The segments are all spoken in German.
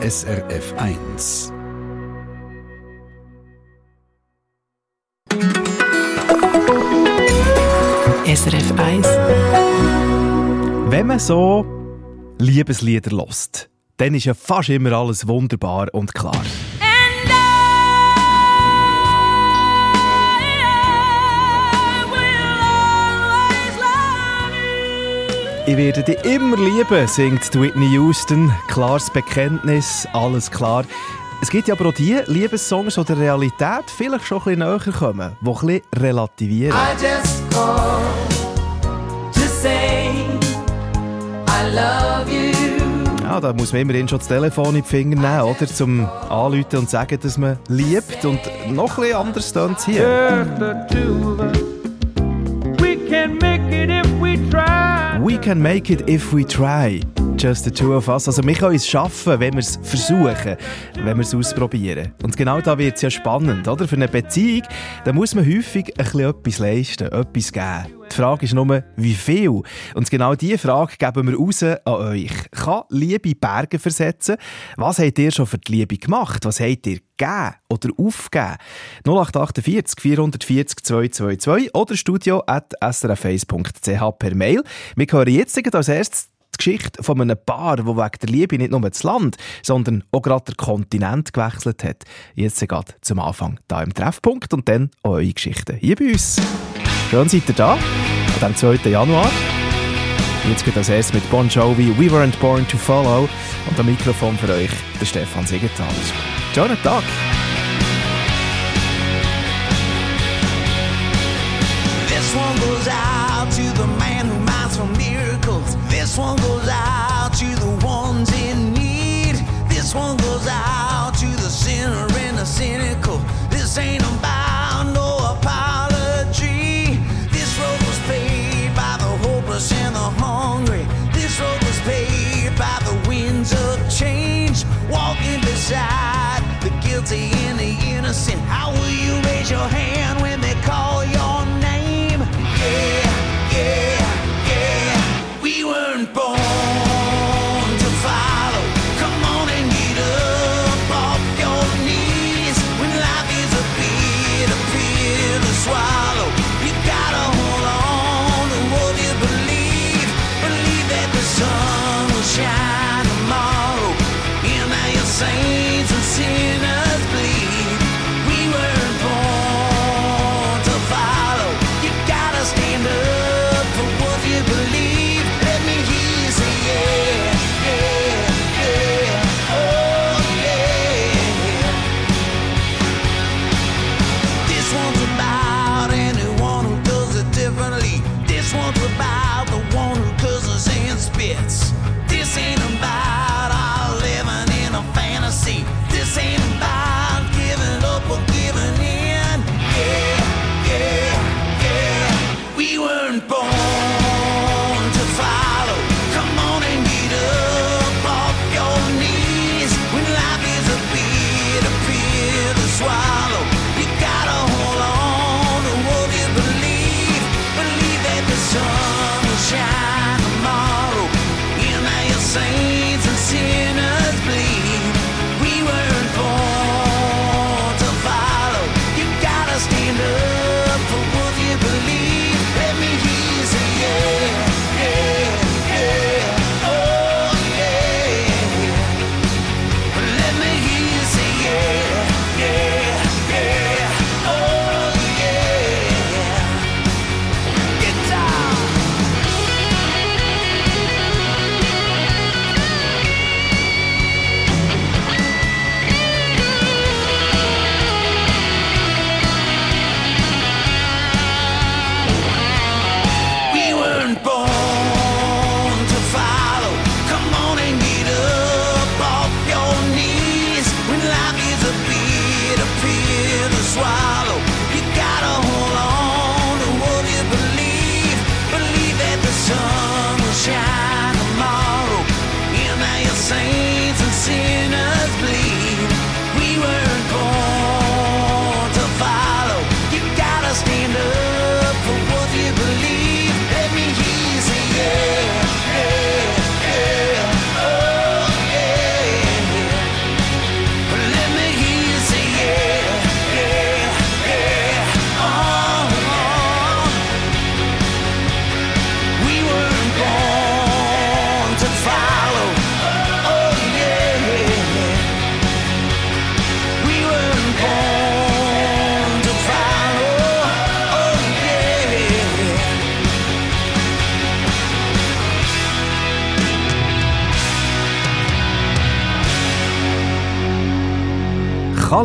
SRF 1. SRF 1. Wenn man so Liebeslieder lost, dann ist ja fast immer alles wunderbar und klar. Ich werde dich immer lieben, singt Whitney Houston. Klares Bekenntnis, alles klar. Es gibt ja aber auch die Liebessongs, die der Realität vielleicht schon ein bisschen näher kommen, die ein bisschen relativieren. I just called to say I love you. Ja, da muss man immerhin schon das Telefon in die Finger nehmen, oder? Zum Anrufen und sagen, dass man liebt. Und noch ein bisschen anders tönt es hier. Just the two of us. We can make it if we try. We can make it if we try. Just the two of us. Also wir können es schaffen, wenn wir es versuchen, wenn wir es ausprobieren. Und genau da wird es ja spannend, oder? Für eine Beziehung, da muss man häufig ein etwas leisten, etwas geben. Die Frage ist nur, wie viel? Und genau diese Frage geben wir raus an euch. Kann Liebe Berge versetzen? Was habt ihr schon für die Liebe gemacht? Was habt ihr gegeben oder aufgegeben? 0848 440 222 oder studio at srf1.ch per Mail. Wir hören jetzt als erstes die Geschichte von einem Paar, das wegen der Liebe nicht nur das Land, sondern auch gerade der Kontinent gewechselt hat. Jetzt gerade zum Anfang da im Treffpunkt und dann eure Geschichten hier bei uns. Schön seid ihr da, am 2. Januar. Jetzt geht das erst mit Bon Jovi, We Weren't Born to Follow und am Mikrofon für euch der Stefan Siegenthaler. Schönen Tag! This one goes out to the man for miracles. This one goes out to the ones in need. This one goes out to the sinner and the cynical. This ain't about no apology. This road was paid by the hopeless and the hungry. This road was paid by the winds of change. Walking beside the guilty and the innocent. How will you raise your hand when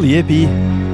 Liebe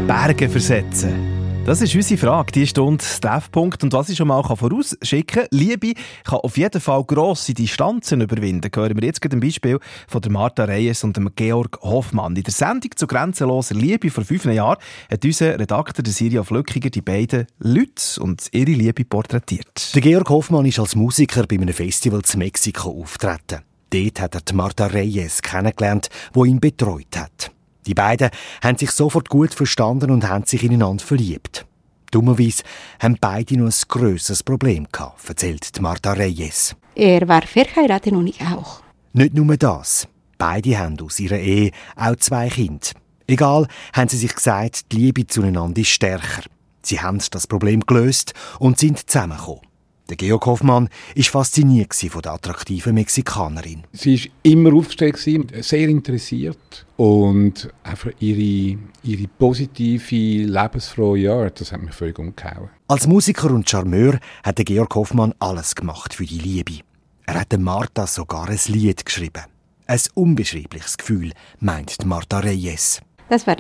Berge versetzen? Das ist unsere Frage, die Stunde Treffpunkt. Und was ich schon mal vorausschicken kann, Liebe kann auf jeden Fall grosse Distanzen überwinden. Hören wir jetzt ein Beispiel von der Martha Reyes und dem Georg Hoffmann. In der Sendung zu grenzenloser Liebe vor fünf Jahren hat unser Redakteur der Siria Flückiger die beiden Leute und ihre Liebe porträtiert. Der Georg Hoffmann ist als Musiker bei einem Festival zu Mexiko auftreten. Dort hat er die Martha Reyes kennengelernt, wo ihn betreut hat. Die beiden haben sich sofort gut verstanden und haben sich ineinander verliebt. Dummerweise haben beide noch ein grösseres Problem gehabt, erzählt Marta Reyes. Er war verheiratet und ich auch. Nicht nur das. Beide haben aus ihrer Ehe auch zwei Kinder. Egal, haben sie sich gesagt, die Liebe zueinander ist stärker. Sie haben das Problem gelöst und sind zusammengekommen. Der Georg Hoffmann war fasziniert von der attraktiven Mexikanerin. Sie war immer aufgestellt, sehr interessiert und einfach ihre, ihre positive, lebensfrohe Art, das hat mich völlig umgehauen. Als Musiker und Charmeur hat der Georg Hoffmann alles gemacht für die Liebe. Er hat der Martha sogar ein Lied geschrieben. Ein unbeschreibliches Gefühl, meint Martha Reyes. Das war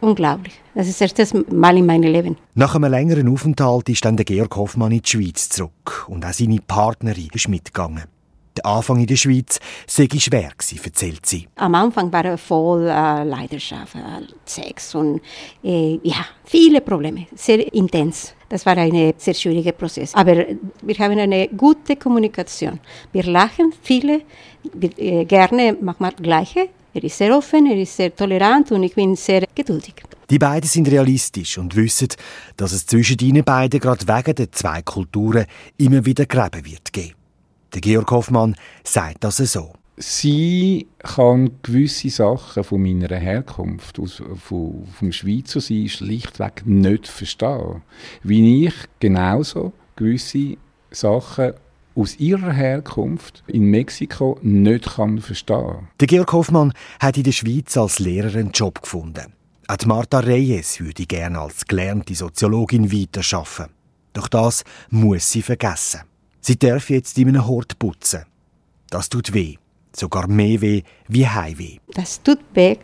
unglaublich. Das ist das erste Mal in meinem Leben. Nach einem längeren Aufenthalt ist dann der Georg Hoffmann in die Schweiz zurück und auch seine Partnerin ist mitgegangen. Der Anfang in der Schweiz sei schwer gewesen, erzählt sie. Am Anfang war er voll äh, Leidenschaft, äh, Sex und äh, ja, viele Probleme, sehr intens. Das war ein sehr schwieriger Prozess. Aber wir haben eine gute Kommunikation. Wir lachen viele, wir, äh, gerne manchmal Gleiche. Er ist sehr offen, er ist sehr tolerant und ich bin sehr geduldig. Die beiden sind realistisch und wissen, dass es zwischen ihnen beiden gerade wegen der zwei Kulturen immer wieder Gräben wird geben. Der Georg Hoffmann sagt das so. Sie kann gewisse Sachen von meiner Herkunft, aus, von, vom Schweizer sein, schlichtweg nicht verstehen. Wie ich genauso gewisse Sachen aus ihrer Herkunft in Mexiko nicht kann verstehen. Der Georg Hoffmann hat in der Schweiz als Lehrer einen Job gefunden. Auch Martha Reyes würde gerne als gelernte Soziologin weiterarbeiten. Doch das muss sie vergessen. Sie darf jetzt in einem Hort putzen. Das tut weh. Sogar mehr weh wie Heimweh. Das tut weh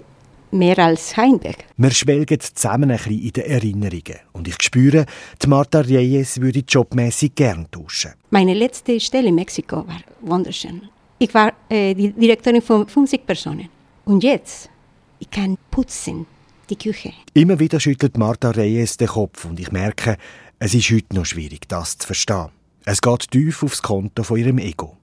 mehr als Heimweg. Wir schwelgen zusammen ein bisschen in den Erinnerungen. Und ich spüre, die Marta Reyes würde jobmäßig gern tauschen. Meine letzte Stelle in Mexiko war wunderschön. Ich war äh, die Direktorin von 50 Personen. Und jetzt, ich kann putzen, die Küche. Immer wieder schüttelt Marta Reyes den Kopf und ich merke, es ist heute noch schwierig, das zu verstehen. Es geht tief aufs Konto von ihrem Ego.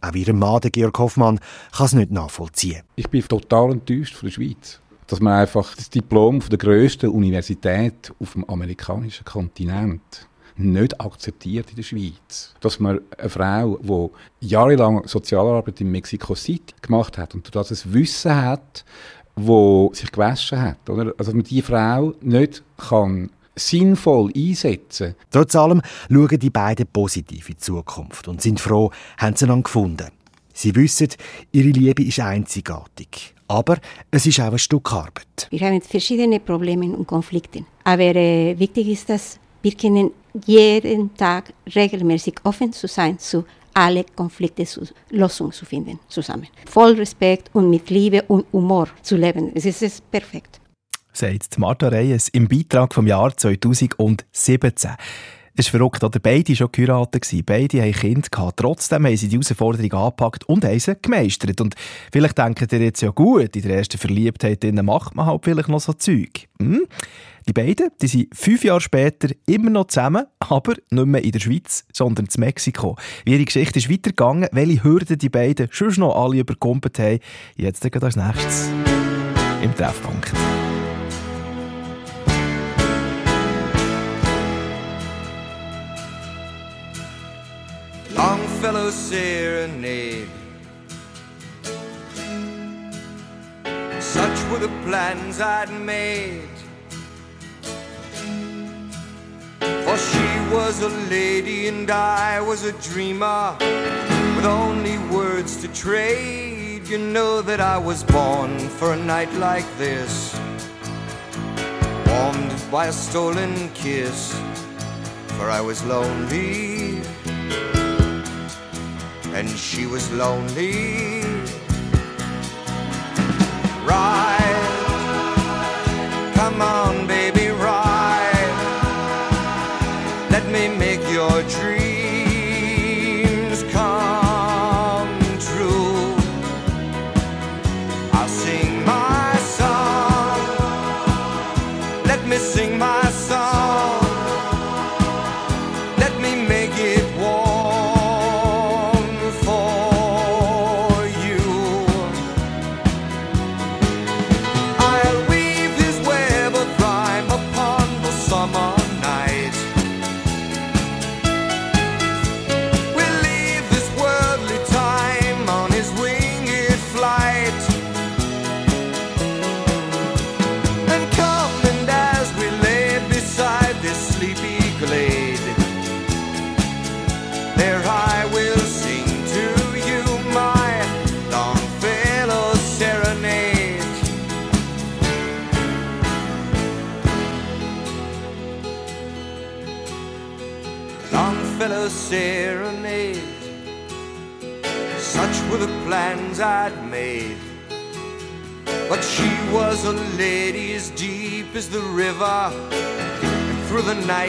Auch ihr Mann, Georg Hoffmann, kann es nicht nachvollziehen. Ich bin total enttäuscht von der Schweiz. Dass man einfach das Diplom von der grössten Universität auf dem amerikanischen Kontinent nicht akzeptiert in der Schweiz. Dass man eine Frau, die jahrelang Sozialarbeit in Mexico City gemacht hat und dass es Wissen hat, wo sich gewaschen hat, oder? Also dass man diese Frau nicht kann sinnvoll einsetzen. Trotz allem schauen die beiden positiv in die Zukunft und sind froh, haben sie einander gefunden. Sie wissen, ihre Liebe ist einzigartig. Aber es ist auch ein Stück Arbeit. Wir haben verschiedene Probleme und Konflikte. Aber äh, wichtig ist, dass wir können jeden Tag regelmäßig offen zu sein, zu alle Konflikte zu Lösungen zu finden zusammen. Voll Respekt und mit Liebe und Humor zu leben. Es ist perfekt sagt Martha Reyes im Beitrag vom Jahr 2017. Es ist verrückt, oder? Beide waren schon geheiratet. Beide haben Kinder gehabt. Trotzdem haben sie die Herausforderung angepackt und haben sie gemeistert. Und vielleicht denkt ihr jetzt ja gut, in der ersten Verliebtheit macht man halt vielleicht noch so Zeug. Hm? Die beiden die sind fünf Jahre später immer noch zusammen, aber nicht mehr in der Schweiz, sondern in Mexiko. Wie ihre Geschichte ist weitergegangen, welche Hürden die beiden schon noch alle überkommen haben, jetzt geht als nächstes im Treffpunkt. Serenade. Such were the plans I'd made. For she was a lady and I was a dreamer with only words to trade. You know that I was born for a night like this, warmed by a stolen kiss, for I was lonely and she was lonely. Right, come on, baby.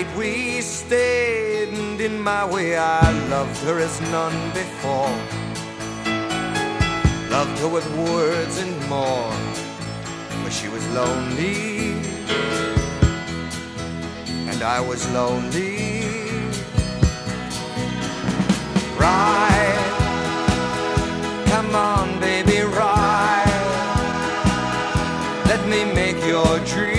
Night we stayed, and in my way I loved her as none before. Loved her with words and more, for she was lonely, and I was lonely. Ride, come on, baby, ride. Let me make your dreams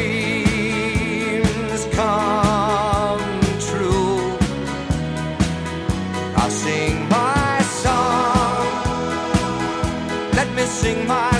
Let me sing my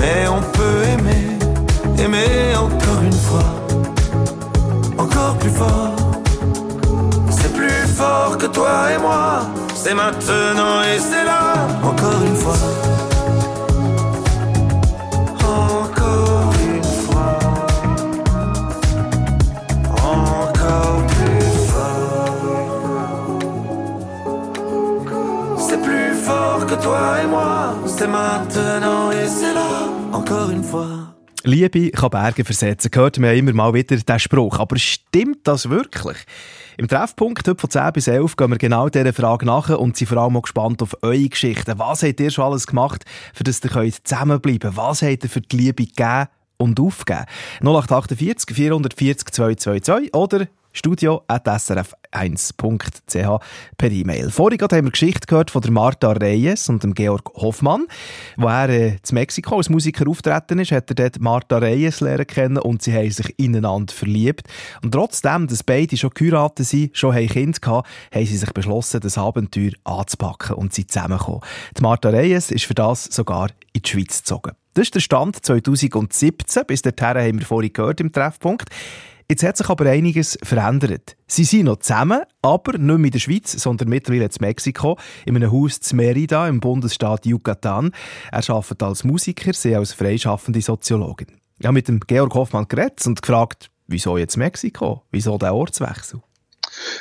mais on peut aimer, aimer encore une fois, encore plus fort. C'est plus fort que toi et moi, c'est maintenant et c'est là, encore une fois. Encore une fois, encore plus fort. C'est plus fort que toi et moi. c'est maintenant et c'est là, encore une fois. Liebe kann Berge versetzen, hört man ja immer mal wieder diesen Spruch. Aber stimmt das wirklich? Im Treffpunkt heute von 10 bis 11 gehen wir genau dieser Frage nach und sind vor allem auch gespannt auf eure Geschichten. Was habt ihr schon alles gemacht, für das ihr zusammenbleiben könnt? Was habt ihr für die Liebe gegeben und aufgegeben? 0848 440 222 oder studio.srf1.ch per E-Mail. Vorhin haben wir Geschichte gehört von Marta Reyes und dem Georg Hoffmann. Wo er äh, Mexiko als Musiker auftreten ist, hat er dort Marta Reyes lernen kennen und sie haben sich ineinander verliebt. Und trotzdem, dass beide schon geheiratet sind, schon haben Kinder gehabt, haben sie sich beschlossen, das Abenteuer anzupacken und sind zusammengekommen. Die Marta Reyes ist für das sogar in die Schweiz gezogen. Das ist der Stand 2017. Bis dahin haben wir vorhin gehört im Treffpunkt. Jetzt hat sich aber einiges verändert. Sie sind noch zusammen, aber nicht mehr in der Schweiz, sondern mittlerweile in Mexiko, in einem Haus zu Merida im Bundesstaat Yucatan. Er arbeitet als Musiker, sie als freischaffende Soziologin. Ich habe mit dem Georg Hoffmann geredet und gefragt, wieso jetzt Mexiko? Wieso der Ortswechsel?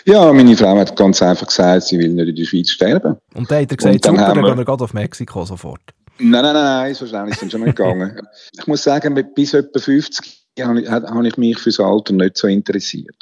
Ja, meine Frau hat ganz einfach gesagt, sie will nicht in der Schweiz sterben. Und dann hat er gesagt, Und dann super, dann wir- gehen wir gerade auf Mexiko sofort. Nein, nein, nein, so schnell ist es schon nicht gegangen. Ich muss sagen, mit bis etwa 50 habe ich, mich fürs Alter nicht so interessiert.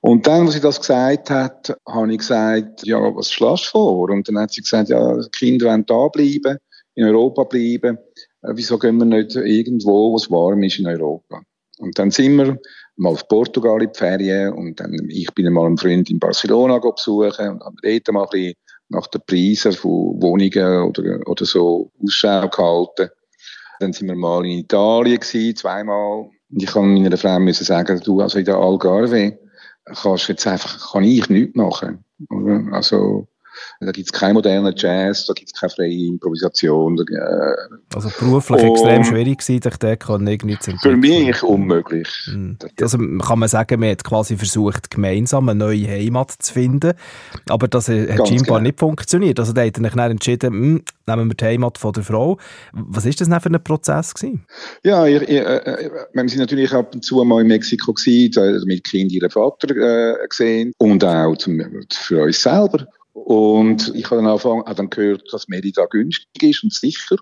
Und dann, als sie das gesagt hat, habe ich gesagt, ja, was schlägst du vor? Und dann hat sie gesagt, ja, Kinder wollen da bleiben, in Europa bleiben. Äh, Wieso gehen wir nicht irgendwo, wo es warm ist in Europa? Und dann sind wir mal auf Portugal in die Ferien und dann, ich bin mal einen Freund in Barcelona besuchen und habe dort mal ein bisschen nach den Preisen von Wohnungen oder, oder so Ausschau gehalten. Dann sind wir mal in Italien gewesen, zweimal. Und ich kann meiner Frau müssen sagen, du, also in der Algarve kannst jetzt einfach, kann ich nichts machen. Oder? Also, da gibt's keinen modernen Jazz, da gibt's keine freie Improvisation. Da, äh, Also beruflich Und- extrem schwierig gewesen, dich dort können irgendwie zu für mich unmöglich. Also kann man sagen, man hat quasi versucht, gemeinsam eine neue Heimat zu finden, aber das äh, hat Ganz scheinbar genau. nicht funktioniert. Also da hat er dann entschieden, hm, nehmen wir die Heimat von der Frau. Was ist das denn für ein Prozess gewesen? Ja, ich, ich, äh, wir sind natürlich ab und zu mal in Mexiko gewesen, da- mit Kind ihren Vater äh, gesehen und auch zum, für uns selber. Und ich habe dann angefangen, habe dann gehört, dass Merida günstig ist und sicher.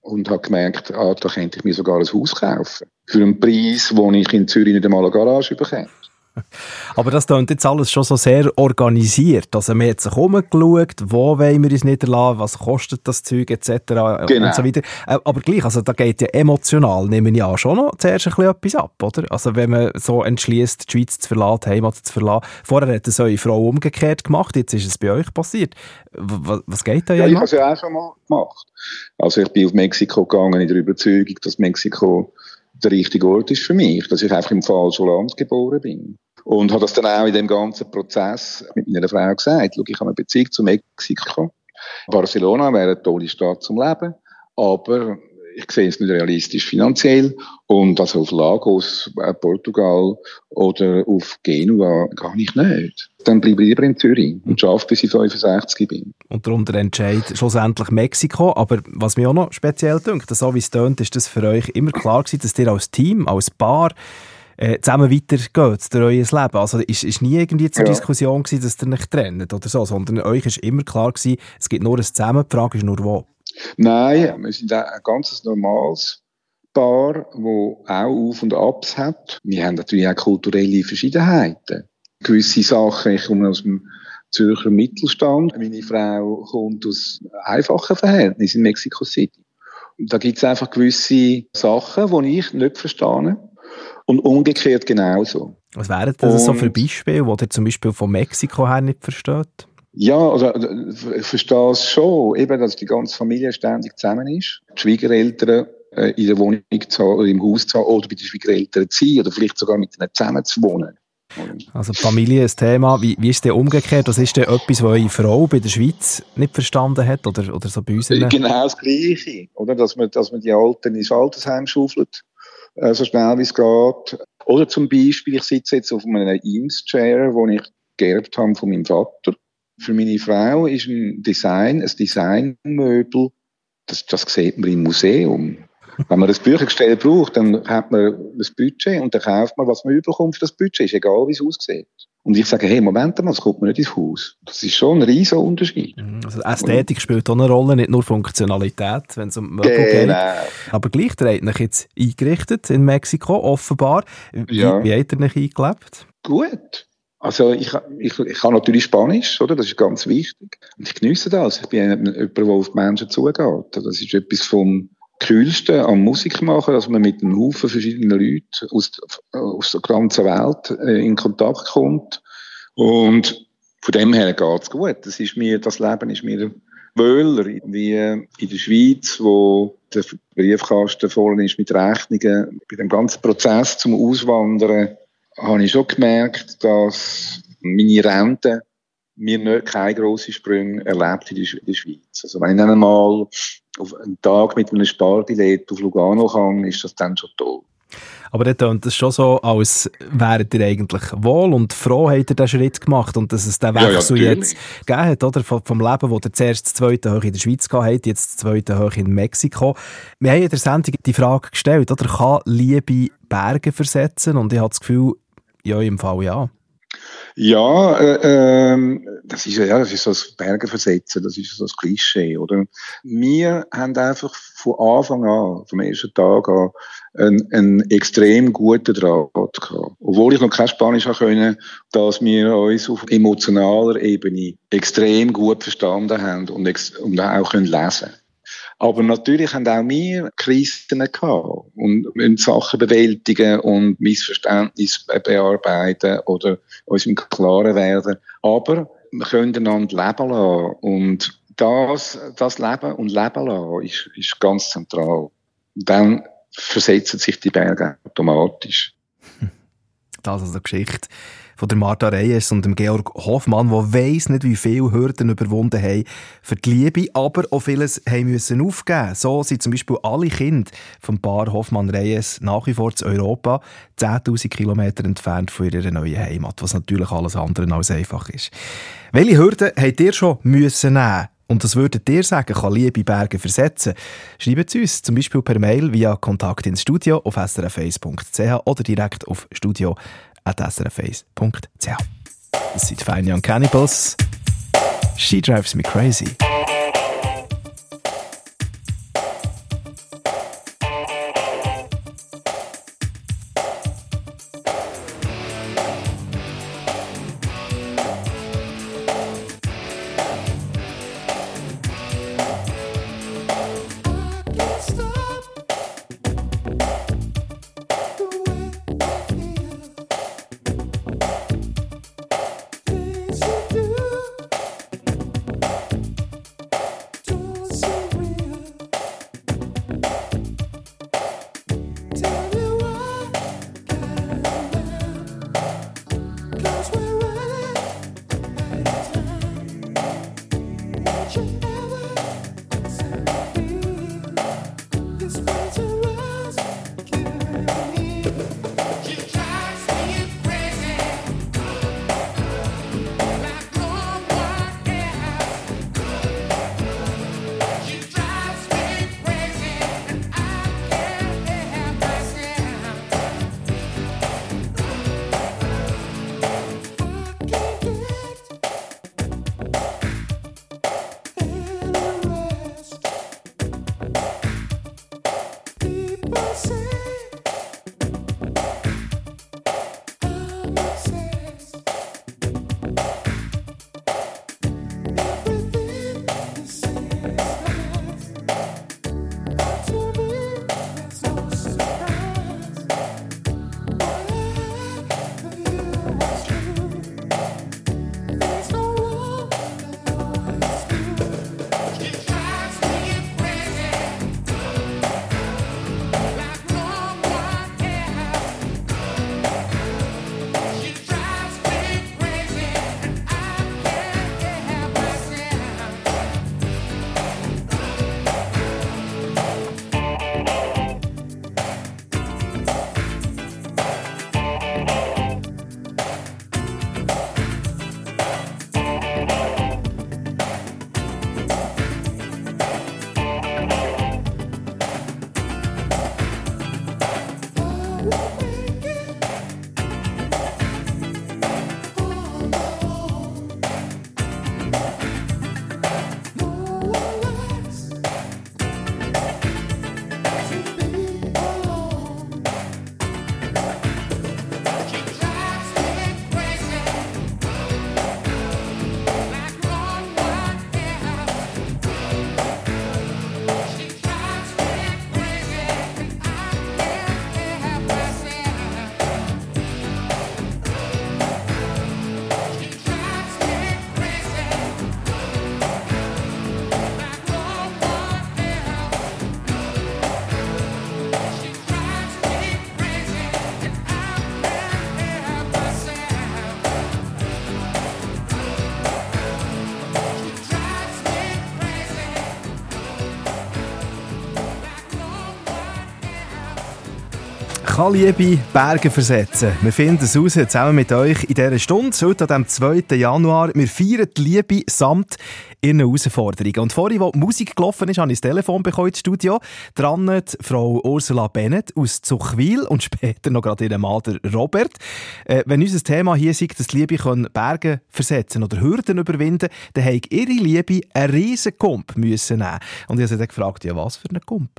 Und habe gemerkt, ah, da könnte ich mir sogar ein Haus kaufen. Für einen Preis, wo ich in Zürich nicht einmal eine Garage bekomme. Aber das klingt jetzt alles schon so sehr organisiert. Also man hat sich umgeschaut, wo wollen wir uns niederlassen, was kostet das Zeug etc. Genau. und so weiter. Äh, Aber gleich, also da geht ja emotional, nehme ich an, schon noch zuerst ein bisschen etwas ab, oder? Also wenn man so entschließt, die Schweiz zu verlassen, die Heimat zu verlassen. Vorher hat es eure Frau umgekehrt gemacht, jetzt ist es bei euch passiert. Was, geht da Ja, ich ja habe es ja auch schon mal gemacht. Also ich bin auf Mexiko gegangen in der Überzeugung, dass Mexiko der richtige Ort ist für mich, dass ich einfach im falschen Land geboren bin. Und habe das dann auch in dem ganzen Prozess mit meiner Frau gesagt. Schau, ich habe eine Beziehung zu Mexiko. Barcelona wäre eine tolle Stadt zum Leben, aber ich sehe es nicht realistisch finanziell. Und also auf Lagos, äh, Portugal oder auf Genua gar nicht nicht. Dann bleibe ich lieber in Zürich und arbeite, bis ich 65 bin. Und darum der Entscheid schlussendlich Mexiko. Aber was mir auch noch speziell dünkt, so wie es tönt, ist das für euch immer klar gewesen, dass ihr als Team, als Paar äh, zusammen weitergeht durch euer Leben. Also ist, ist nie irgendwie zur Ja. Diskussion gewesen, dass ihr nicht trennt oder so, sondern euch ist immer klar gewesen, es gibt nur ein Zusammen, die Frage ist nur wo. Nein, wir sind ein ganz normales Paar, das auch Auf- und Abs hat. Wir haben natürlich auch kulturelle Verschiedenheiten. Gewisse Sachen, ich komme aus dem Zürcher Mittelstand. Meine Frau kommt aus einfachen Verhältnissen in Mexico City. Da gibt es einfach gewisse Sachen, die ich nicht verstehe. Und umgekehrt genauso. Was wären das so für Und- Beispiele, die ihr zum Beispiel von Mexiko her nicht versteht? Ja, also äh, ich verstehe es schon, eben, dass die ganze Familie ständig zusammen ist. Die Schwiegereltern äh, in der Wohnung zu haben, oder im Haus zu haben, oder bei den Schwiegereltern zu sein, oder vielleicht sogar mit ihnen zusammen zu wohnen. Also Familie ist ein Thema. Wie, wie ist denn umgekehrt? Was ist denn etwas, was eure Frau bei der Schweiz nicht verstanden hat oder, oder so bei uns? Genau das Gleiche, oder? Dass man, dass man die Alten ins Altersheim schaufelt, äh, so schnell wie es geht. Oder zum Beispiel, ich sitze jetzt auf einem Eames-Chair, den ich geerbt habe von meinem Vater. Für meine Frau ist ein Design, ein Designmöbel, das, das sieht man im Museum. Wenn man ein Büchergestell braucht, dann hat man das Budget und dann kauft man, was man überkommt für das Budget. Ist egal, wie es aussieht. Und ich sage, hey, Moment mal, das kommt mir nicht ins Haus. Das ist schon ein riesiger Unterschied. Also Ästhetik spielt auch eine Rolle, nicht nur Funktionalität, wenn es um Möbel Genau. geht. Aber gleich, habt euch jetzt eingerichtet in Mexiko, offenbar. Wie, Ja. wie habt ihr euch eingelebt? Gut. Also ich, ich, ich kann natürlich Spanisch, oder? Das ist ganz wichtig. Und ich geniesse das. Ich bin jemand, der auf die Menschen zugeht. Das ist etwas vom Kühlsten am Musik machen, dass man mit einem Haufen verschiedener Leuten aus, aus der ganzen Welt äh, in Kontakt kommt. Und von dem her geht's gut. Das ist mir, das Leben ist mir wöhler, wie in der Schweiz, wo der Briefkasten voll ist mit Rechnungen. Bei dem ganzen Prozess zum Auswandern habe ich schon gemerkt, dass meine Rente mir nicht keine grossen Sprünge erlebt in der Schweiz. Also wenn ich dann einmal auf einen Tag mit einem Sparbillett auf Lugano kann, ist das dann schon toll. Aber dann tönt es schon so, als wäret ihr eigentlich wohl und froh, habt ihr diesen Schritt gemacht und dass es den Ja, ja, Wechsel natürlich. jetzt gegeben hat, oder? Vom, Leben, wo ihr zuerst das zweite hoch in der Schweiz gehabt habt, jetzt das zweite hoch in Mexiko. Wir haben in der Sendung die Frage gestellt, oder? Kann Liebe Berge versetzen? Und ich habe das Gefühl, ja, im Fall ja. Ja, äh, ähm, das ist ja, das ist so das Berge versetzen, das ist so das Klischee, oder? Wir haben einfach von Anfang an, vom ersten Tag an, einen, einen extrem guten Draht gehabt. Obwohl ich noch kein Spanisch können, dass wir uns auf emotionaler Ebene extrem gut verstanden haben und, und auch können lesen aber natürlich haben auch wir Krisen gehabt und müssen Sachen bewältigen und Missverständnisse bearbeiten oder uns im Klaren werden. Aber wir können einander leben lassen. Und das, das Leben und Leben lassen ist, ist ganz zentral. Dann versetzen sich die Berge automatisch. Das ist eine Geschichte von der Martha Reyes und dem Georg Hoffmann, der weiss nicht, wie viele Hürden überwunden haben für die Liebe, aber auch vieles haben müssen aufgeben. So sind zum Beispiel alle Kinder vom Paar Hoffmann-Reyes nach wie vor zu Europa 10'000 Kilometer entfernt von ihrer neuen Heimat, was natürlich alles andere als einfach ist. Welche Hürden habt ihr schon müssen nehmen? Und das würdet ihr sagen, kann Liebe Berge versetzen? Schreibt es uns zum Beispiel per Mail via Kontakt ins Studio auf srf1.ch oder direkt auf studio.srf1.ch. Das sind Fine Young Cannibals. She drives me crazy. Kann Berge versetzen? Wir finden es raus, zusammen mit euch in dieser Stunde, heute am 2. Januar. Wir feiern die Liebe samt ihren Herausforderungen. Und vorhin, wo die Musik gelaufen ist, habe ich das Telefon bekommen ins Studio. Dran Frau Ursula Bennett aus Zuchwil und später noch gerade ihren Mann, Robert. Äh, wenn unser Thema hier ist, dass die Liebe können Berge versetzen oder Hürden überwinden dann haben ihre Liebe einen riesen Kump müssen nehmen. Und ich habe sie dann gefragt, ja was für einen Kump?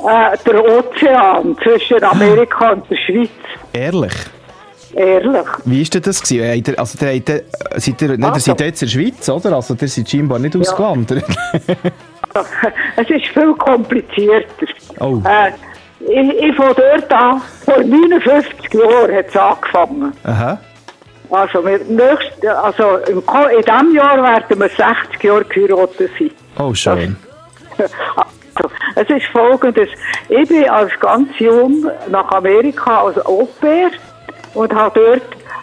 Äh, der Ozean zwischen Amerika und der Schweiz. Ehrlich? Ehrlich. Wie war das? Gewesen? Ihr- Also, der, der, seid ihr, nicht, ihr Also- seid jetzt in der Schweiz, oder? Also, ihr seid scheinbar nicht ausgewandert. Es ist viel komplizierter. Oh. Äh, ich, ich von dort an, vor 59 Jahren hat es angefangen. Aha. Also, wir nächst, also in diesem Jahr werden wir 60 Jahre geheiratet sein. Oh, schön. Also, es ist folgendes. Ich bin als ganz jung nach Amerika als Au-pair und habe dort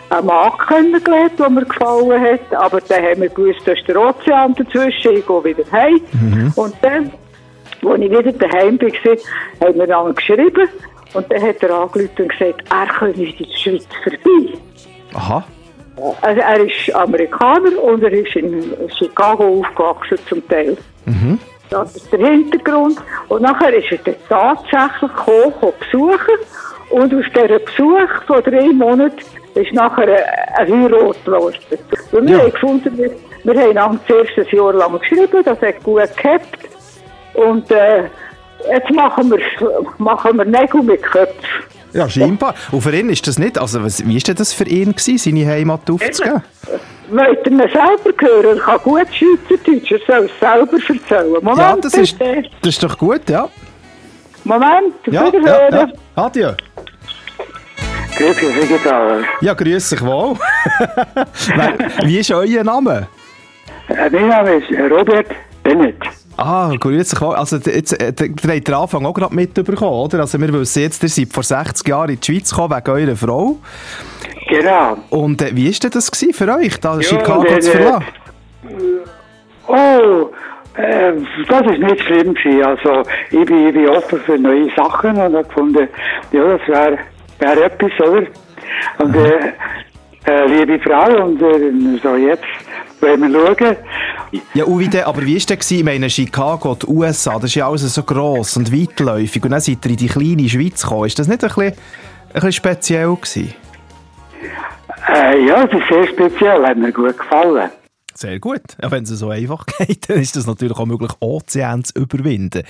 einen Mann kennengelernt, der mir gefallen hat. Aber dann haben wir gewusst, da ist der Ozean dazwischen, ich gehe wieder heim. Und dann, als ich wieder daheim war, haben wir dann geschrieben. Und dann hat er angerufen und gesagt, er komme in die Schweiz vorbei. Aha. Also er ist Amerikaner und er ist in Chicago aufgewachsen zum Teil. Mhm. Das ist der Hintergrund. Und nachher ist er dann tatsächlich gekommen besuchen. Und aus diesem Besuch von drei Monaten ist nachher eine Heirat geworden. Und wir Ja. haben gefunden, wir, wir haben einander zuerst ein Jahr lang geschrieben, das hat gut gehabt. Und äh, jetzt machen wir, machen wir Nägel mit Köpfen. Ja, scheinbar. Und für ihn ist das nicht, also was, wie war das für ihn, gewesen, seine Heimat aufzugeben? Wollt ihr ihn selber hören? Er kann gut Schweizerdeutsch, er soll es selber erzählen. Moment, Ja, das ist, das ist doch gut, ja. Moment, Ja, ja, wiederhören. ja. Adieu. Grüß dich, euch? Ja, grüß dich wohl. Wie ist euer Name? Äh, Mein Name ist Robert Bennett. Ah, grüß dich wohl. Also, jetzt, äh, ihr habt den Anfang auch gerade mitbekommen, oder? Also, wir wissen jetzt, ihr seid vor 60 Jahren in die Schweiz gekommen wegen eurer Frau. Genau. Und äh, wie war das für euch, da Ja, Chicago zu verlassen? Oh, äh, das ist nicht schlimm gewesen. Also, ich bin, ich bin offen für neue Sachen und habe gefunden, ja, das wäre wär etwas, oder? Und, äh, äh, liebe Frau, und äh, so jetzt wollen wir schauen. Ja, denn, aber wie war gewesen? Ich meine, Chicago, die USA, das ist ja alles so gross und weitläufig. Und dann seid ihr in die kleine Schweiz gekommen. Ist das nicht ein bisschen, ein bisschen speziell gewesen? Äh, ja, das ist sehr speziell, hat mir gut gefallen. Sehr gut. Ja, wenn es so einfach geht, dann ist das natürlich auch möglich, Ozean zu überwinden.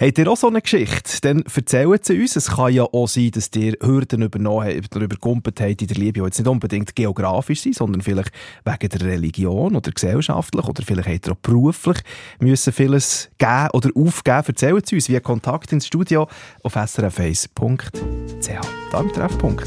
Habt ihr auch so eine Geschichte? Dann erzählt sie uns. Es kann ja auch sein, dass ihr Hürden übernommen habt oder überkumpelt habt in der Liebe, die jetzt nicht unbedingt geografisch sind, sondern vielleicht wegen der Religion oder gesellschaftlich oder vielleicht habt ihr auch beruflich müssen vieles geben oder aufgeben. Erzählt sie uns via Kontakt ins Studio auf srf1.ch. Da im Treffpunkt.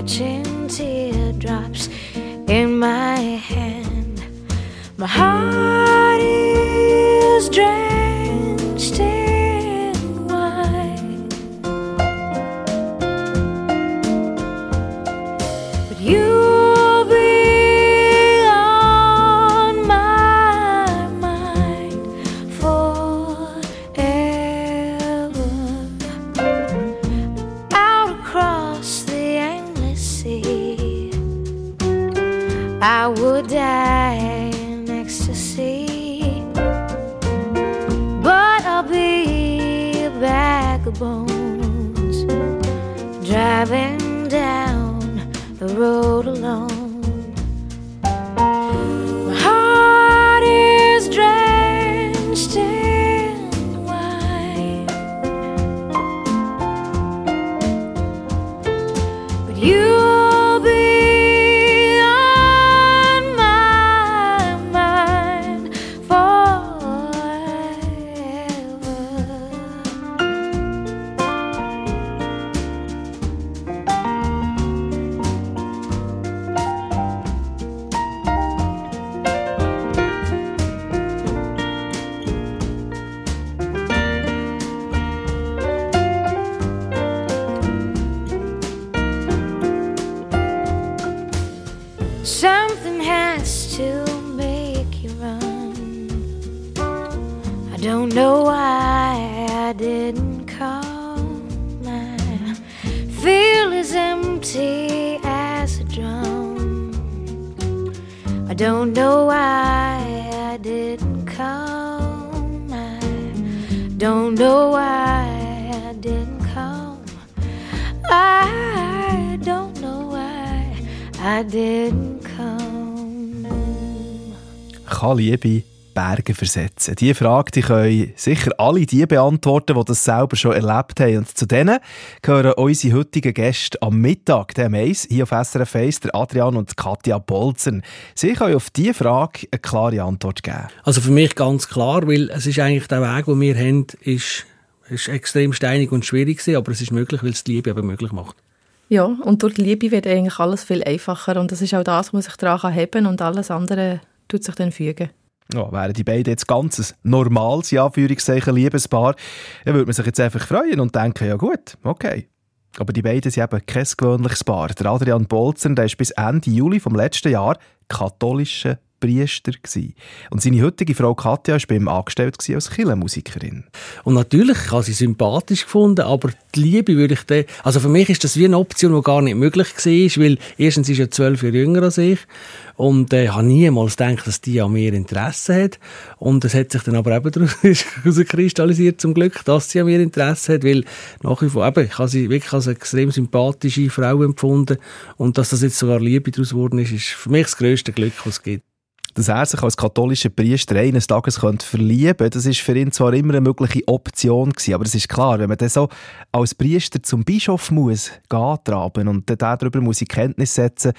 catching teardrops in my hand. My heart don't know why I didn't come. I don't know why I didn't come. I don't know why I didn't come. Kann Liebe Berge versetzen? Diese Frage die können sicher alle die beantworten, die das selber schon erlebt haben. Und zu denen gehören unsere heutigen Gäste am Mittag, der Mais, hier auf SRF 1, der Adrian und Katja Bolzen. Sie können auf diese Frage eine klare Antwort geben. Also für mich ganz klar, weil es ist eigentlich der Weg, den wir haben, ist, ist extrem steinig und schwierig gewesen, aber es ist möglich, weil es die Liebe eben möglich macht. Ja, und durch die Liebe wird eigentlich alles viel einfacher und das ist auch das, was man sich daran heben und alles andere tut sich dann fügen. Ja, wären die beiden jetzt ganz ein normales, ja, Anführungszeichen, Liebespaar, dann würde man sich jetzt einfach freuen und denken, ja gut, okay. Aber die beiden sind eben kein gewöhnliches Paar. Der Adrian Bolzer, der ist bis Ende Juli vom letzten Jahr katholischer Priester gewesen. Und seine heutige Frau Katja war bei ihm angestellt als Kirchenmusikerin. Und natürlich, ich habe sie sympathisch gefunden, aber die Liebe würde ich dann, also für mich ist das wie eine Option, die gar nicht möglich war, weil erstens ist ja zwölf Jahre jünger als ich und äh, habe niemals gedacht, dass die an mir Interesse hat. Und es hat sich dann aber eben herauskristallisiert, zum Glück, dass sie an mir Interesse hat, weil nach wie vor, eben, ich habe sie wirklich als eine extrem sympathische Frau empfunden und dass das jetzt sogar Liebe daraus geworden ist, ist für mich das grösste Glück, was es gibt. Dass er sich als katholischer Priester eines Tages könnte verlieben könnte, das ist für ihn zwar immer eine mögliche Option gewesen, aber es ist klar, wenn man dann so als Priester zum Bischof muss gehen traben und dann darüber muss in Kenntnis setzen,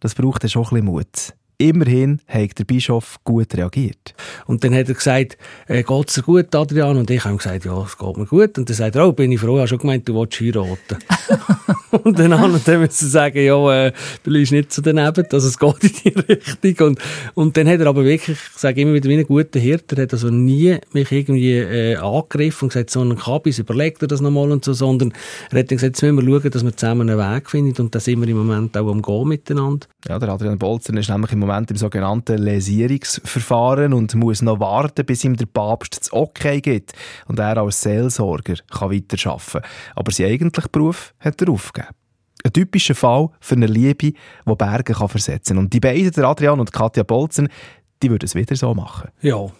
das braucht dann schon ein bisschen Mut. Immerhin hat der Bischof gut reagiert. Und dann hat er gesagt, äh, geht es dir gut, Adrian? Und ich habe gesagt, ja, es geht mir gut. Und dann sagt er, oh, bin ich froh, ich habe schon gemeint, du willst heiraten. und dann wir müssen sagen, ja, äh, du bist nicht so daneben, also es geht in die Richtung. Und, und dann hat er aber wirklich, ich sage immer wieder, wie ein guter Hirte, er hat also nie mich irgendwie äh, angegriffen und gesagt, so ein Kabis, überlegt er das nochmal und so, sondern er hat dann gesagt, jetzt müssen wir schauen, dass wir zusammen einen Weg finden und da sind wir im Moment auch am Gehen miteinander. Ja, der Adrian Bolzer ist nämlich im Moment im sogenannten Läsierungsverfahren und muss noch warten, bis ihm der Papst das Okay gibt und er als Seelsorger kann weiterarbeiten. Aber sein eigentlicher Beruf hat er aufgegeben. Ein typischer Fall für eine Liebe, die Berge kann versetzen kann. Und die beiden, der Adrian und Katja Bolzen, die würden es wieder so machen. Ja,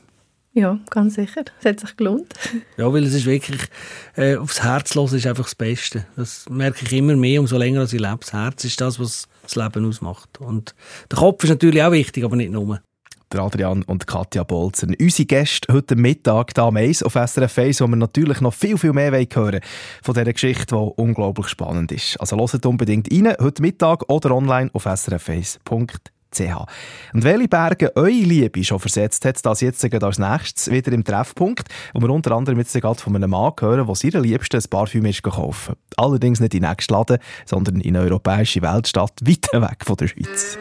Ja, ganz sicher. Es hat sich gelohnt. Ja, weil es ist wirklich, äh, aufs Herz los ist einfach das Beste. Das merke ich immer mehr, umso länger als ich lebe. Das Herz ist das, was das Leben ausmacht. Und der Kopf ist natürlich auch wichtig, aber nicht nur. Der Adrian und Katja Bolzen. Unsere Gäste heute Mittag hier am Eis auf SRF 1, wo wir natürlich noch viel, viel mehr hören wollen von dieser Geschichte, die unglaublich spannend ist. Also hört unbedingt rein, heute Mittag oder online auf srf1.ch. Und welche Berge eure Liebe schon versetzt hat, das jetzt als nächstes wieder im Treffpunkt, wo wir unter anderem jetzt gerade von einem Mann hören, der seiner Liebsten ein Parfüm ist gekauft. Allerdings nicht in nächsten Laden, sondern in eine europäische Weltstadt, weit weg von der Schweiz.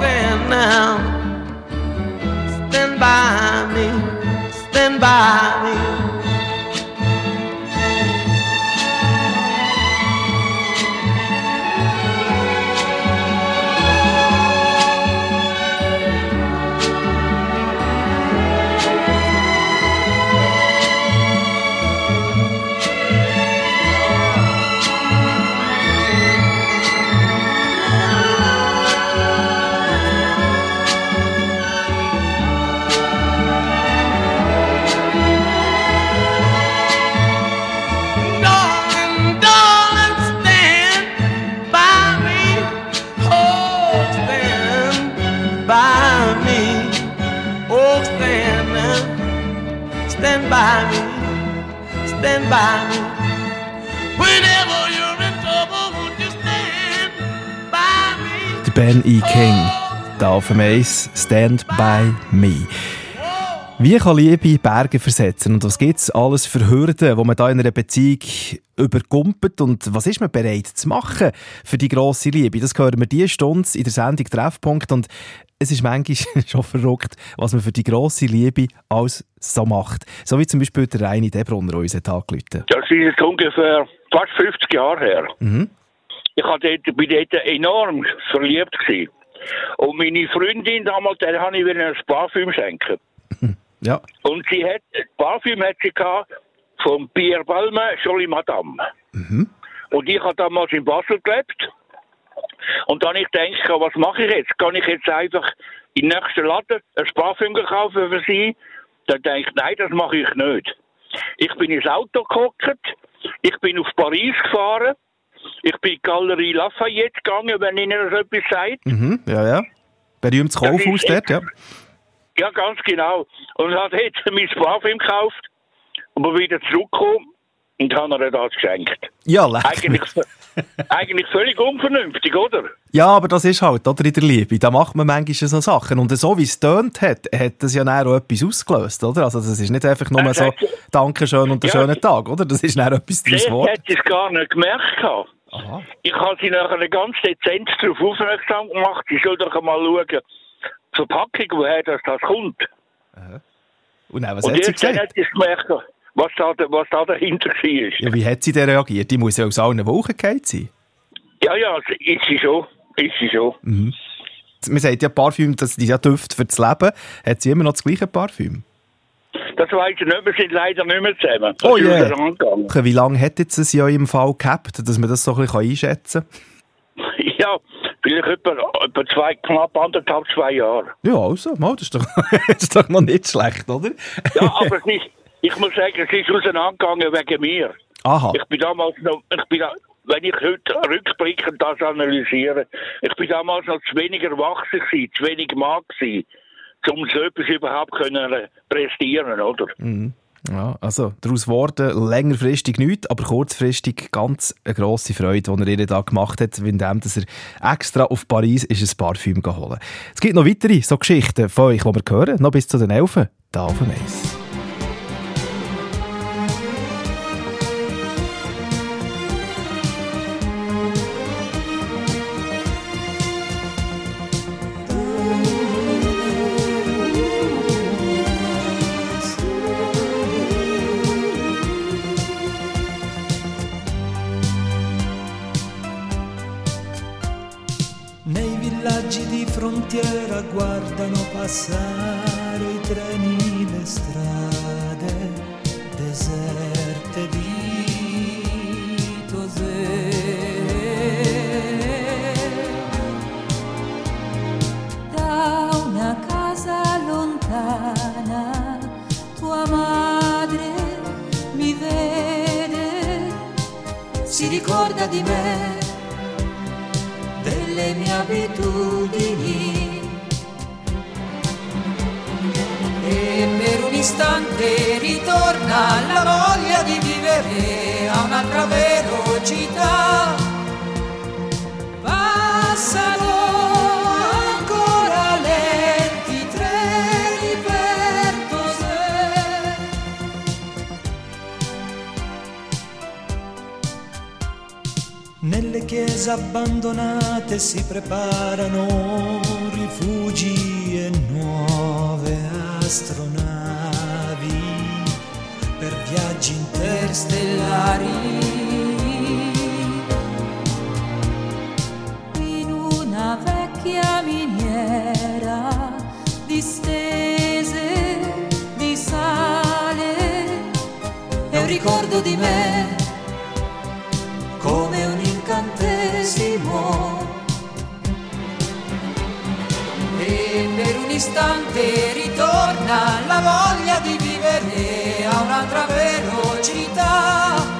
Oh, stand now. By me. Whenever you're in trouble, won't you stand by me? Ben E. King, da auf dem Eis, Stand By Me. Wie kann Liebe Berge versetzen und was gibt es alles für Hürden, die man da in einer Beziehung überkumpelt und was ist man bereit zu machen für die grosse Liebe? Das hören wir diese Stunde in der Sendung Treffpunkt und es ist manchmal schon verrückt, was man für die grosse Liebe alles so macht. So wie zum Beispiel der Reini Debrunner, der uns hat angerufen Das ist jetzt ungefähr fast 50 Jahre her. Mhm. Ich war dort enorm verliebt. Gewesen. Und meine Freundin damals, der habe ich wieder ein Parfüm schenken. Ja. Und sie hat, Parfüm hat sie gehabt von Pierre Balmain, Jolie Madame. Und ich habe damals in Basel gelebt. Und dann ich gedacht, was mache ich jetzt? Kann ich jetzt einfach in den nächsten Laden ein Parfüm kaufen für sie? Dann denke ich, nein, das mache ich nicht. Ich bin ins Auto gehockt, ich bin auf Paris gefahren, ich bin in die Galerie Lafayette gegangen, wenn Ihnen das etwas sagt. Mhm. Ja, ja. Berühmtes Kaufhaus dort, ja. Ja, ganz genau. Und hat jetzt mein Parfüm gekauft und bin wieder zurückgekommen und habe ihr das geschenkt. Ja, leck Eigentlich, eigentlich völlig unvernünftig, oder? Ja, aber das ist halt, oder, in der Liebe. Da macht man manchmal so Sachen. Und so wie es tönt hat, hat das ja auch etwas ausgelöst, oder? Also, das ist nicht einfach nur Äh, so, das- Dankeschön und einen Ja. schönen Tag, oder? Das ist dann etwas daraus geworden. hat sie es gar nicht gemerkt. gehabt. Ich habe sie nachher ganz dezent darauf aufmerksam gemacht. Sie soll doch einmal schauen, die Verpackung, woher das, das kommt. Und dann, was und hat sie gesagt? hat es gemerkt, was da, was da dahinter war. Ja, wie hat sie denn reagiert? Die muss ja aus allen Wochen gefallen sein. Ja, ja, ist sie schon. Ist sie schon. Mhm. Man sagt ja, Parfüm, das ist ja Duft für das Leben. Hat sie immer noch das gleiche Parfüm? Das weiß ich nicht, wir sind leider nicht mehr zusammen. Das Oh je. auseinandergegangen. Okay, Wie lange hat jetzt es ja im Fall gehabt, dass man das so ein bisschen einschätzen Ja, vielleicht etwa, etwa zwei, knapp anderthalb, zwei Jahre. Ja, also, mal, das, ist doch, das ist doch noch nicht schlecht, oder? Ja, aber es ist, ich muss sagen, es ist auseinandergegangen wegen mir. Aha. Ich bin damals noch, ich bin, wenn ich heute rückblickend das analysiere, ich bin damals noch zu wenig erwachsen gewesen, zu wenig Mann gewesen, um so etwas überhaupt können prestieren, oder? Mhm. Ja, also daraus wurde längerfristig nichts, aber kurzfristig ganz eine grosse Freude, die er ihr da gemacht hat, indem er extra auf Paris ist ein Parfüm geholt. Es gibt noch weitere so Geschichten von euch, die wir hören, noch bis zu den Elfen, da auf dem Eis. passar. Si preparano rifugi e nuove astronavi per viaggi interstellari. in una vecchia miniera distese di sale È un ricordo di me come un incantesimo. Istante ritorna la voglia di vivere a un'altra velocità.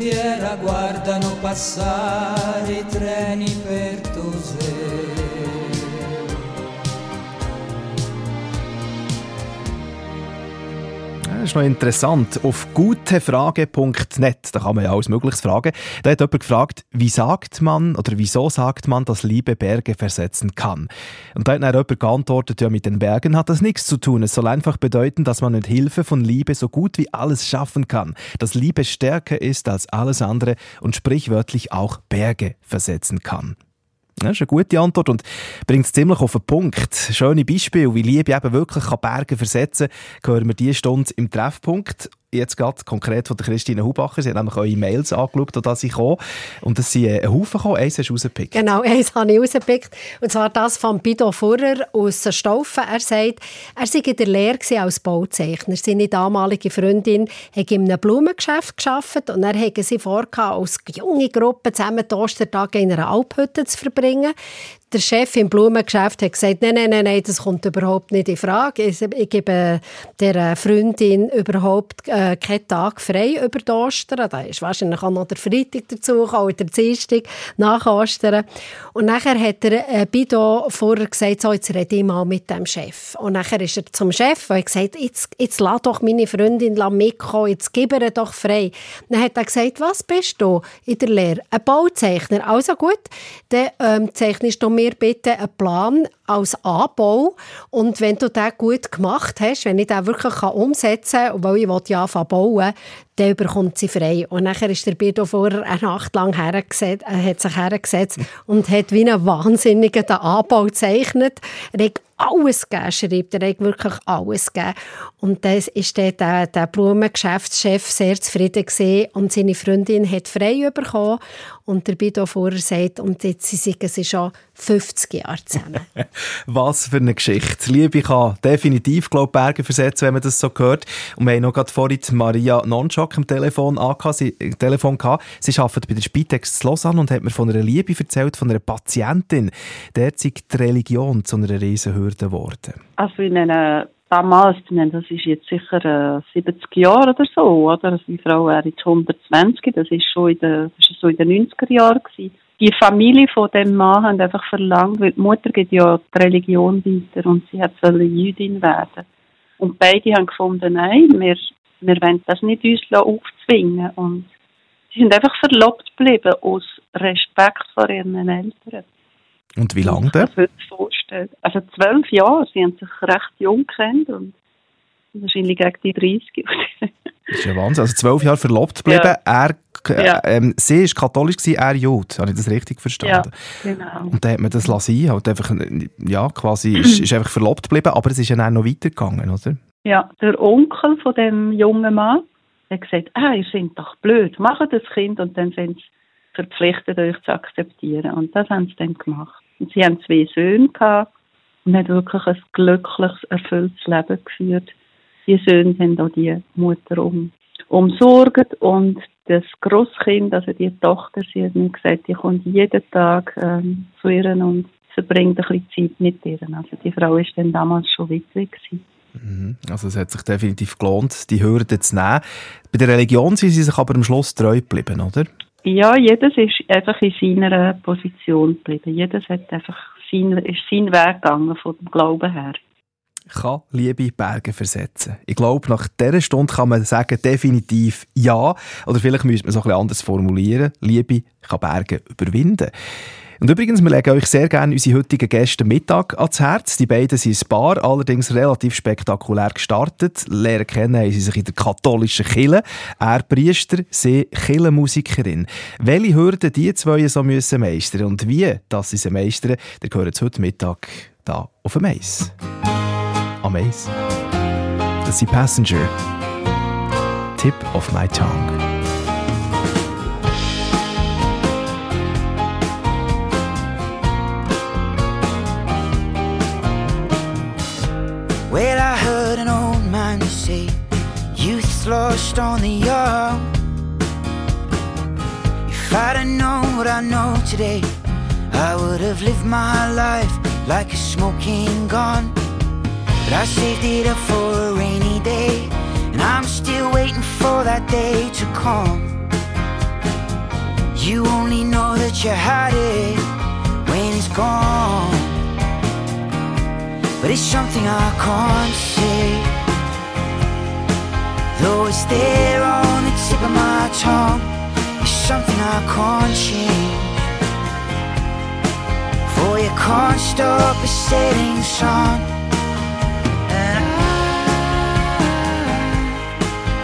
Frontiera guardano passare i treni per Das ist noch interessant. Auf gutefrage.net, da kann man ja alles Mögliches fragen. Da hat jemand gefragt, wie sagt man oder wieso sagt man, dass Liebe Berge versetzen kann? Und da hat dann jemand geantwortet, ja, mit den Bergen hat das nichts zu tun. Es soll einfach bedeuten, dass man mit Hilfe von Liebe so gut wie alles schaffen kann. Dass Liebe stärker ist als alles andere und sprichwörtlich auch Berge versetzen kann. Das ist eine gute Antwort und bringt es ziemlich auf den Punkt. Schöne Beispiele, wie Liebe eben wirklich Berge versetzen kann, hören wir diese Stunde im Treffpunkt. Jetzt gerade konkret von der Christine Hubacher. Sie hat nämlich eure Mails angeschaut, da sie kommen. Und es sind ein Haufen gekommen. Eins hast du rausgepickt. Genau, eins habe ich rausgepickt. Und zwar das von Bido Furrer aus Staufen. Er sagt, er sei in der Lehre als Bauzeichner. Seine damalige Freundin hat in einem Blumengeschäft gearbeitet und er hatte sie vor, als junge Gruppe zusammen die Ostertage in einer Alphütte zu verbringen. Der Chef im Blumengeschäft hat gesagt, nein, nein, nein, nein, das kommt überhaupt nicht in Frage. Ich, ich gebe der Freundin überhaupt äh, keinen Tag frei über die Ostern. Da ist wahrscheinlich auch noch der Freitag dazu, auch der Dienstag nach Ostern. Und nachher hat er äh, Bido vorher gesagt, so, jetzt rede ich mal mit dem Chef. Und nachher ist er zum Chef und hat gesagt, jetzt, jetzt lass doch meine Freundin mitkommen, jetzt gib ihr doch frei. Dann hat er gesagt, was bist du in der Lehre? Ein Bauzeichner. Also gut, dann ähm, zeichnest du mir bitte einen Plan als Anbau. Und wenn du den gut gemacht hast, wenn ich den wirklich umsetzen kann, weil ich ja anfangen bauen, dann bekommt sie frei. Und nachher ist der Birdo vorher eine Nacht lang hergesetzt, äh, hat sich hergesetzt und hat wie einen Wahnsinnigen den Anbau gezeichnet. Er hat alles gegeben, schreibt er, hat wirklich alles gegeben. Und das ist dann der, der Blumengeschäftschef sehr zufrieden gewesen und seine Freundin hat frei bekommen und der Bido vorher sagt, und jetzt sind sie schon 50 Jahre zusammen. Was für eine Geschichte. Liebe kann definitiv, glaube Berge versetzen, wenn man das so hört. Und wir haben noch gerade vorhin Maria Nonchak am Telefon, angehabt, sie, äh, Telefon gehabt. Sie arbeitet bei der Spitex Lausanne und hat mir von einer Liebe erzählt, von einer Patientin. Der sei die Religion zu einer Riesenhürde geworden. Also in einer damals, meine, das ist jetzt sicher äh, 70 Jahre oder so, oder? Also die Frau wäre jetzt 120, das ist schon in den, das ist so in den 90er Jahren gewesen. Die Familie von dem Mann hat einfach verlangt, weil die Mutter geht ja die Religion weiter und sie hat soll Jüdin werden. Und beide haben gefunden, nein, wir, wir wollen das nicht uns aufzwingen und sie sind einfach verlobt geblieben aus Respekt vor ihren Eltern. Und wie lange denn? Also zwölf Jahre, sie haben sich recht jung kennt und wahrscheinlich gegen die 30. Das ist ja Wahnsinn. Also zwölf Jahre verlobt geblieben. Ja. Er, äh, Ja. ähm, sie ist katholisch, gewesen, er Jude. Habe ich das richtig verstanden? Ja, genau. Und dann hat man das lassen. Halt einfach, ja, quasi ist, ist einfach verlobt geblieben, aber es ist ja dann noch weitergegangen, oder? Ja, der Onkel von dem jungen Mann hat gesagt, ah, ihr seid doch blöd, macht das Kind und dann sind sie verpflichtet, euch zu akzeptieren. Und das haben sie dann gemacht. Sie haben zwei Söhne gehabt und haben wirklich ein glückliches, erfülltes Leben geführt. Die Söhne haben auch die Mutter um, umsorgt und das Großkind, also die Tochter, sie hat mir gesagt, die kommt jeden Tag ähm, zu ihr und verbringt ein bisschen Zeit mit ihr. Also die Frau ist dann damals schon Witwe gewesen. Mhm. Also es hat sich definitiv gelohnt, die Hürde zu nehmen. Bei der Religion sind sie sich aber am Schluss treu geblieben, oder? Ja, jedes ist einfach in seiner Position geblieben. Jedes hat einfach sein, ist sein Weg gegangen von dem Glauben her. Kann Liebe Berge versetzen? Ich glaube, nach dieser Stunde kann man sagen, definitiv ja. Oder vielleicht müsste man es ein bisschen anders formulieren. Liebe kann Berge überwinden. Und übrigens, wir legen euch sehr gerne unsere heutigen Gäste Mittag ans Herz. Die beiden sind ein Paar, allerdings relativ spektakulär gestartet. Lernen kennen haben sie sich in der katholischen Kirche. Er Priester, sie Kirchenmusikerin. Welche Hürden die zwei so müssen meistern und wie dass sie sie meistern, ihr gehört es heute Mittag da auf dem Eis. Am Eis. Das sind Passenger. Tip of my tongue. Lost on the young. If I'd have known what I know today, I would have lived my life like a smoking gun. But I saved it up for a rainy day, and I'm still waiting for that day to come. You only know that you had it when it's gone. But it's something I can't say. Though it's there on the tip of my tongue, it's something I can't change. For you can't stop a setting sun. And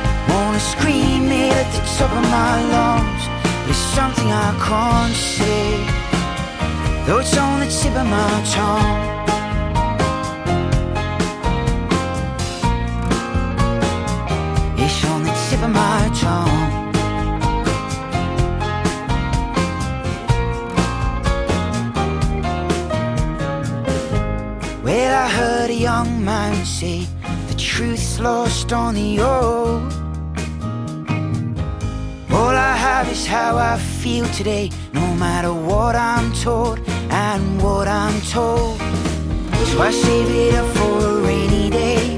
I wanna scream it at the top of my lungs. It's something I can't say. Though it's on the tip of my tongue. Say the truth's lost on the old. All I have is how I feel today, no matter what I'm told and what I'm told. So I save it up for a rainy day,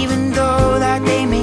even though that day may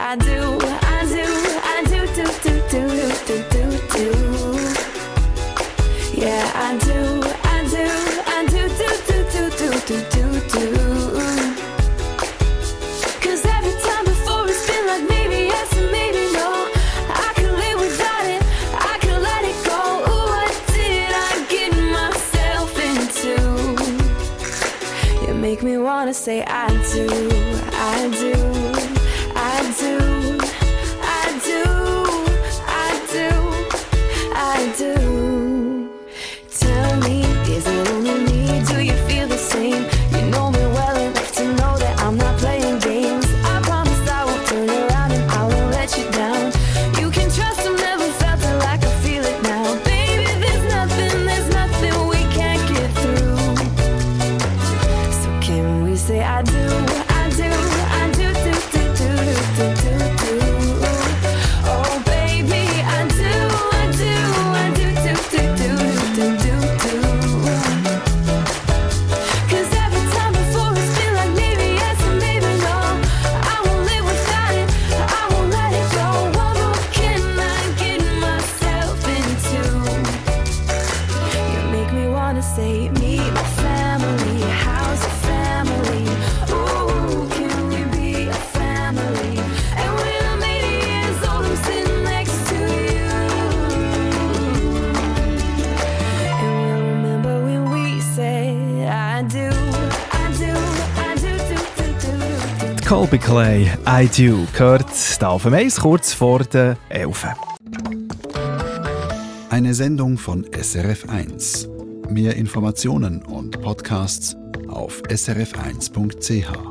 I do, I do, I do, do, do, do, do, do, do, Yeah, I do, I do, I do, do, do, do, do, do, do, do. Every time before it's been like maybe yes and maybe no. I can live without it, I can let it go. Ooh, what did I get myself into? You make me wanna say I do, I do. Clay, I Do, gehört da auf dem Eis kurz vor der Elfen. Eine Sendung von SRF1. Mehr Informationen und Podcasts auf srf1.ch.